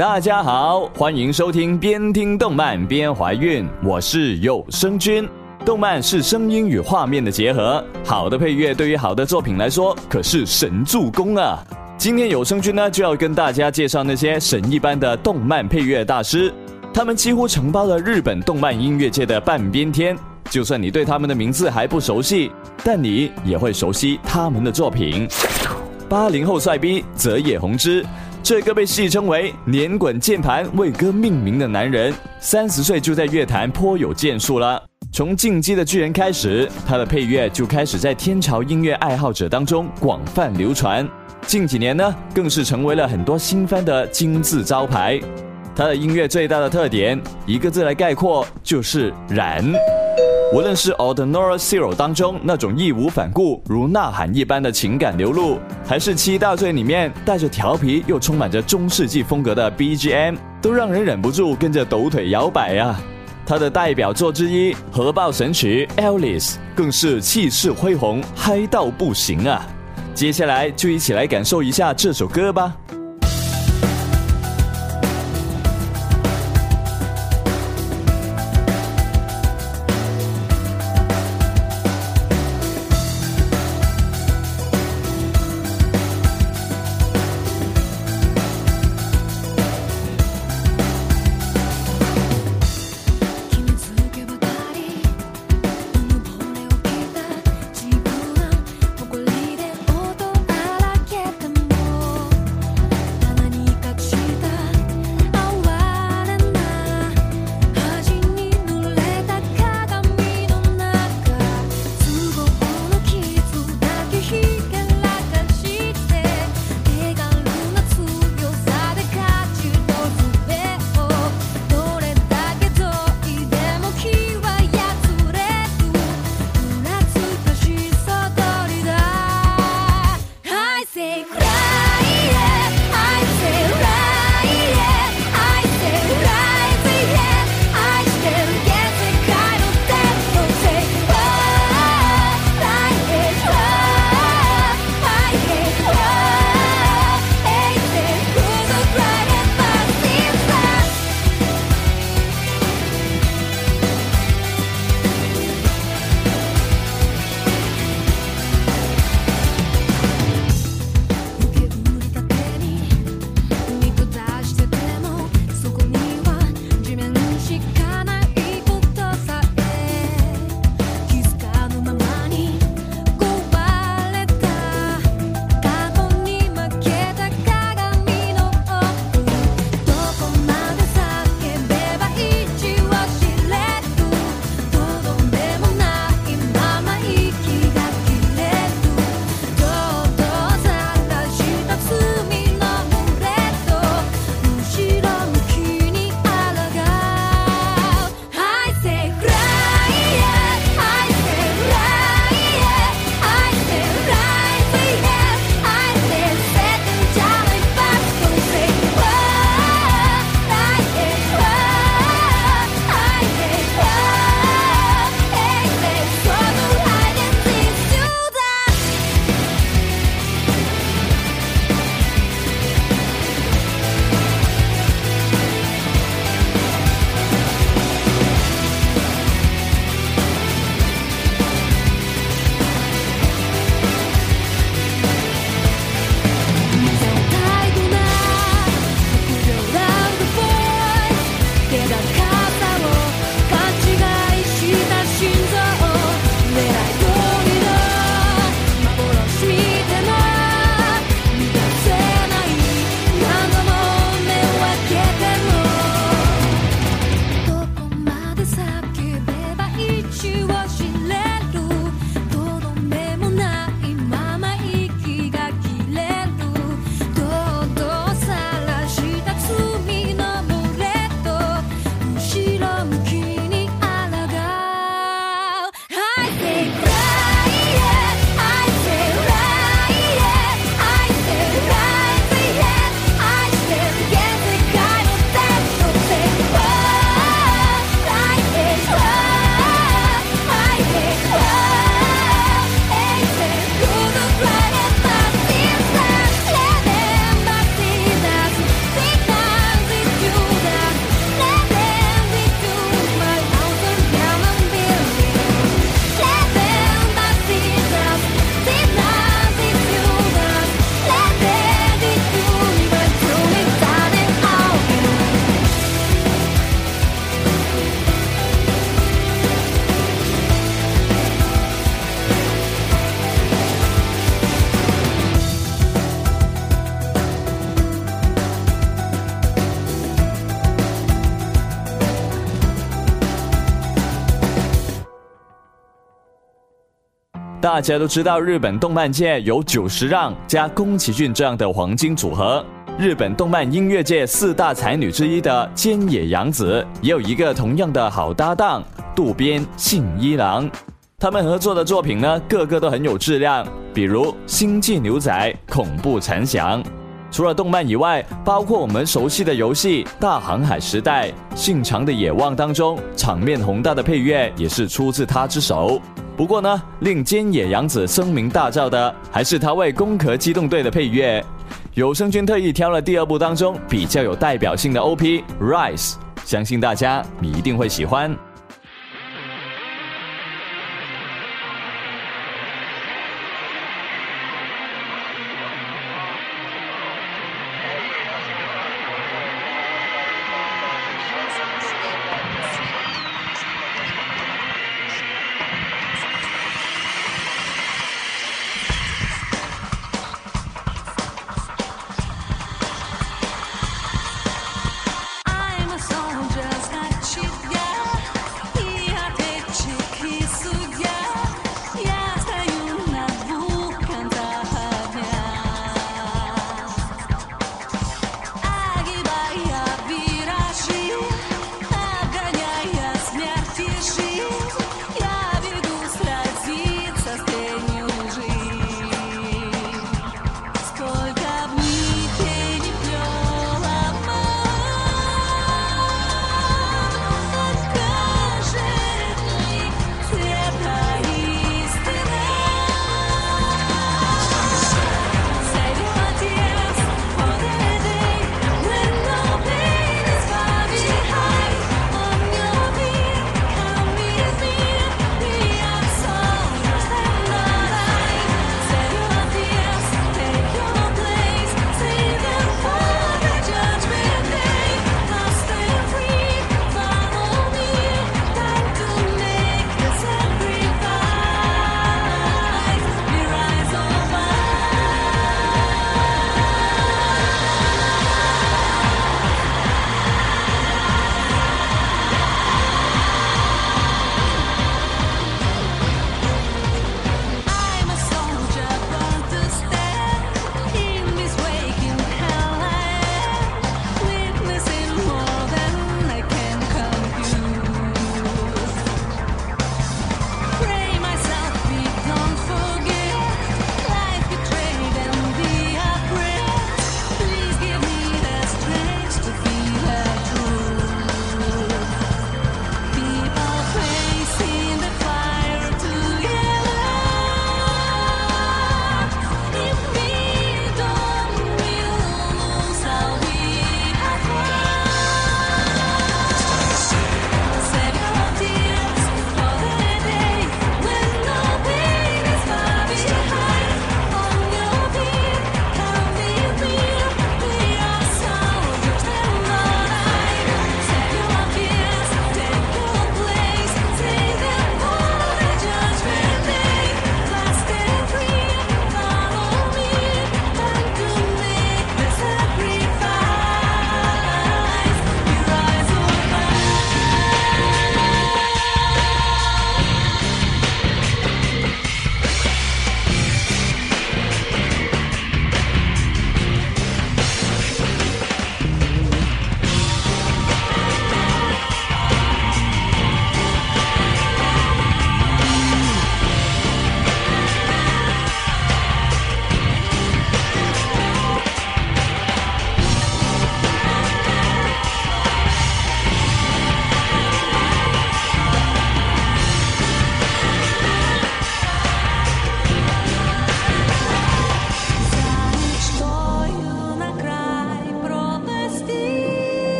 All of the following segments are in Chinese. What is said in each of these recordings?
大家好，欢迎收听边听动漫边怀孕，我是有声君。动漫是声音与画面的结合，好的配乐对于好的作品来说可是神助攻啊！今天有声君呢就要跟大家介绍那些神一般的动漫配乐大师，他们几乎承包了日本动漫音乐界的半边天。就算你对他们的名字还不熟悉，但你也会熟悉他们的作品。八零后帅逼泽野弘之。这个被戏称为“连滚键盘”为歌命名的男人，三十岁就在乐坛颇有建树了。从《进击的巨人》开始，他的配乐就开始在天朝音乐爱好者当中广泛流传。近几年呢，更是成为了很多新番的金字招牌。他的音乐最大的特点，一个字来概括就是燃。无论是《Ordinary Zero》当中那种义无反顾、如呐喊一般的情感流露，还是《七大罪》里面带着调皮又充满着中世纪风格的 BGM，都让人忍不住跟着抖腿摇摆啊！他的代表作之一《核爆神曲》《Alice》更是气势恢宏、嗨到不行啊！接下来就一起来感受一下这首歌吧。大家都知道，日本动漫界有久石让加宫崎骏这样的黄金组合。日本动漫音乐界四大才女之一的菅野洋子，也有一个同样的好搭档渡边信一郎。他们合作的作品呢，个个都很有质量，比如《星际牛仔》《恐怖残响》。除了动漫以外，包括我们熟悉的游戏《大航海时代》《信长的野望》当中，场面宏大的配乐也是出自他之手。不过呢，令菅野洋子声名大噪的还是他为《攻壳机动队》的配乐。有声君特意挑了第二部当中比较有代表性的 OP《Rise》，相信大家你一定会喜欢。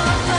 oh.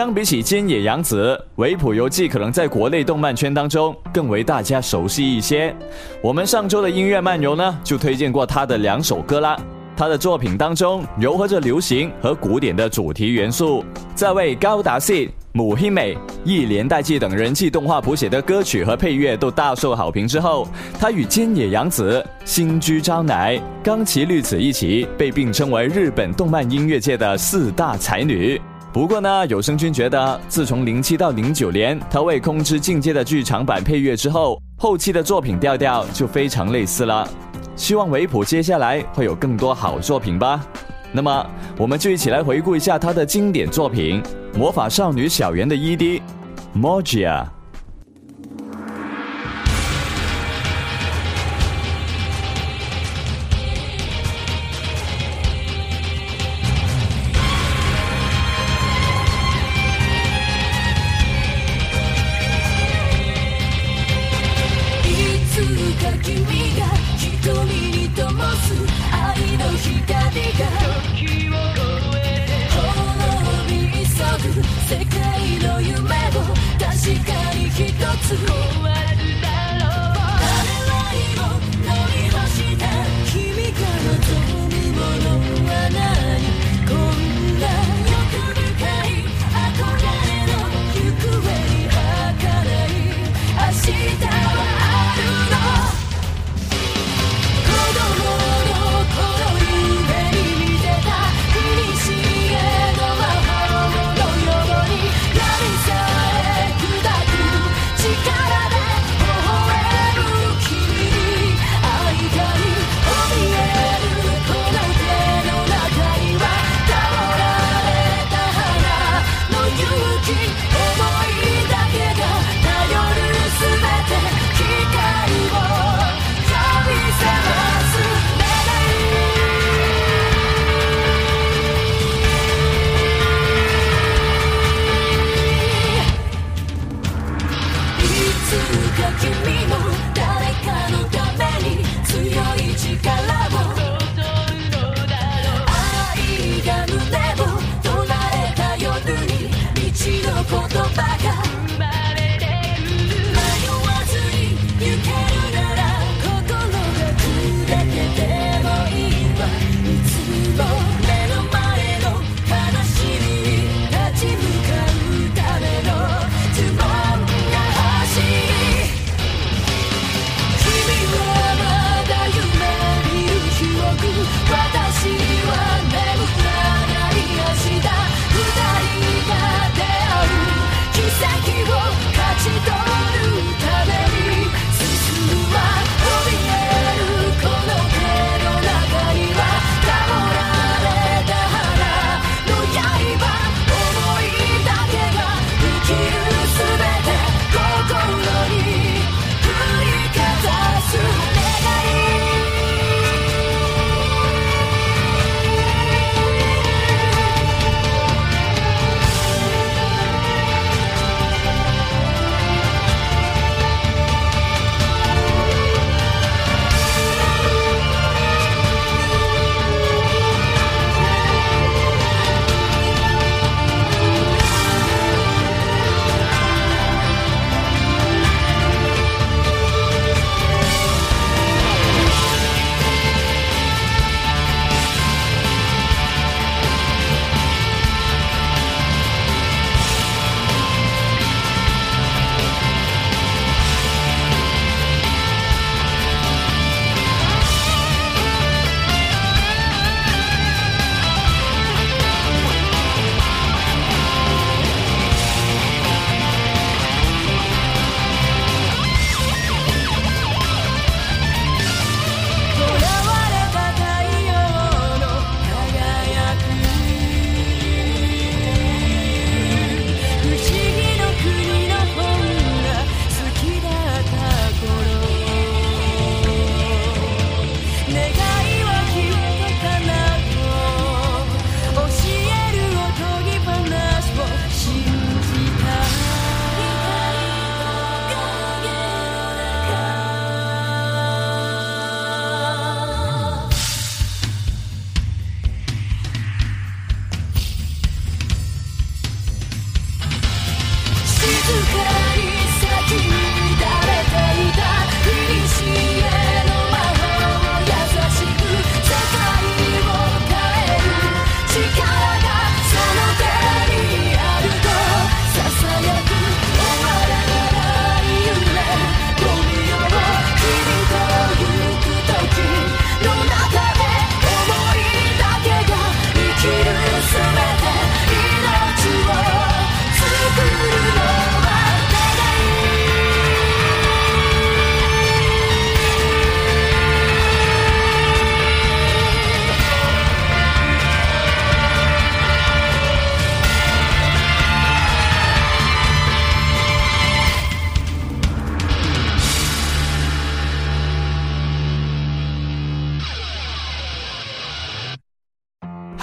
相比起菅野洋子，维普游记可能在国内动漫圈当中更为大家熟悉一些。我们上周的音乐漫游呢，就推荐过她的两首歌啦。她的作品当中柔合着流行和古典的主题元素，在为高达系、母黑美、一连代记等人气动画谱写的歌曲和配乐都大受好评之后，她与菅野洋子、新居昭乃、冈崎律子一起被并称为日本动漫音乐界的四大才女。不过呢，有声君觉得，自从零七到零九年他为《空之境界》的剧场版配乐之后，后期的作品调调就非常类似了。希望维普接下来会有更多好作品吧。那么，我们就一起来回顾一下他的经典作品《魔法少女小圆》的 ED，《m o g i a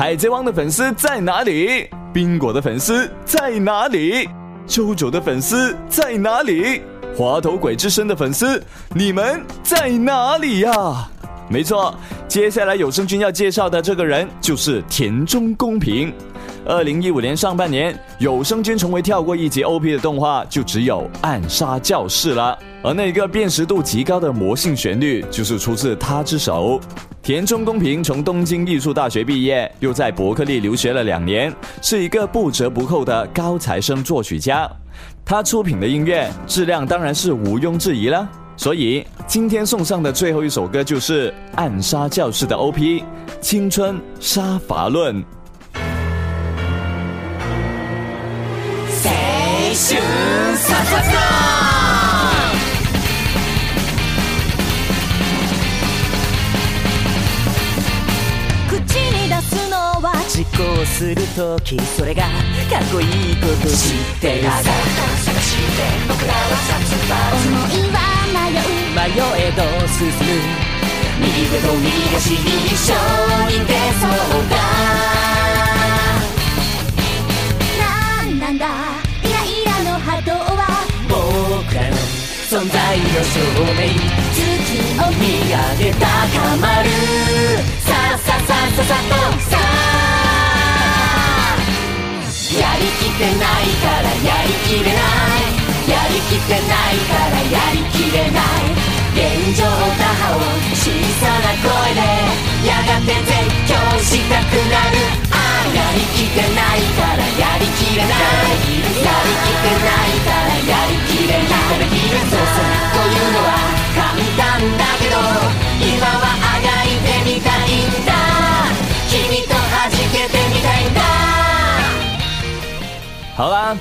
海贼王的粉丝在哪里？冰果的粉丝在哪里？周九的粉丝在哪里？滑头鬼之身的粉丝你们在哪里呀？没错，接下来有声君要介绍的这个人就是田中公平。二零一五年上半年，有生君从未跳过一集 OP 的动画，就只有《暗杀教室》了。而那个辨识度极高的魔性旋律，就是出自他之手。田中公平从东京艺术大学毕业，又在伯克利留学了两年，是一个不折不扣的高材生作曲家。他出品的音乐质量当然是毋庸置疑了。所以今天送上的最后一首歌，就是《暗杀教室》的 OP《青春杀伐论》。春サクカー口に出すのは実行するときそれがかっこいいこと知ってるさ探して僕らは殺伐思いは迷う迷えど進む右手と右足に一緒に出そうだなんなんだ僕らの存在の証明月を見上げ高まるさあさあさあささとさあやりきってないからやりきれないやりきってないからやりきれない現状打破を小さな声でやがて絶対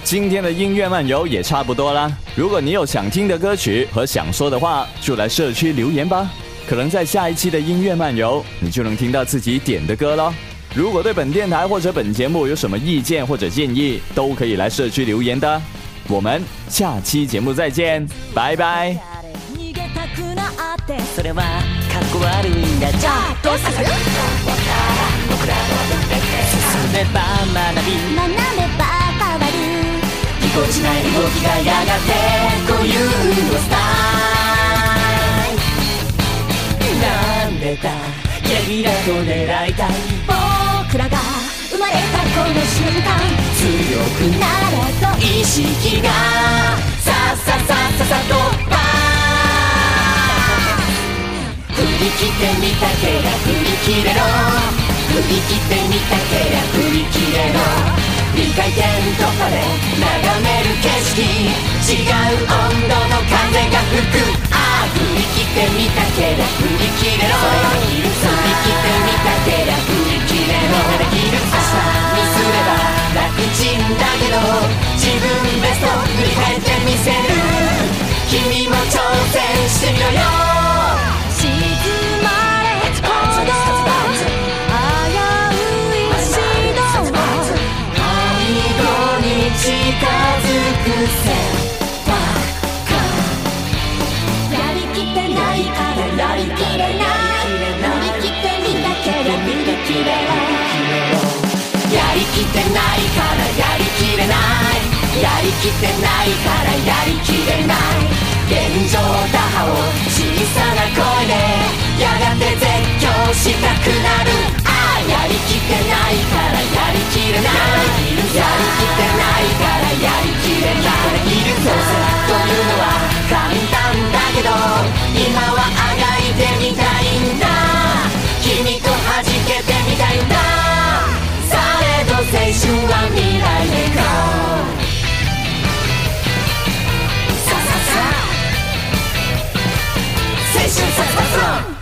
今天的音乐漫游也差不多啦。如果你有想听的歌曲和想说的话，就来社区留言吧。可能在下一期的音乐漫游，你就能听到自己点的歌喽。如果对本电台或者本节目有什么意见或者建议，都可以来社区留言的。我们下期节目再见，拜拜。落ちない動きがやがて固有のスタイルなんでだゲリラと狙いたい僕らが生まれたこの瞬間強くなれと意識がさっささっささパー振り切ってみたけりゃ振り切れろ振り切ってみたけりゃ振り切れろ未回転突破で眺める景色違う温度きてないからやりきれないやりきってないからやりきれない現状打破を小さな声でやがて絶叫したくなるああやりきってないからやりきれないやりきってないからやりきれないいるぞというのは簡単だけど今はあがいてみたいんだ君と弾けてみたいんだ青春来へ GO! さささ青春さささ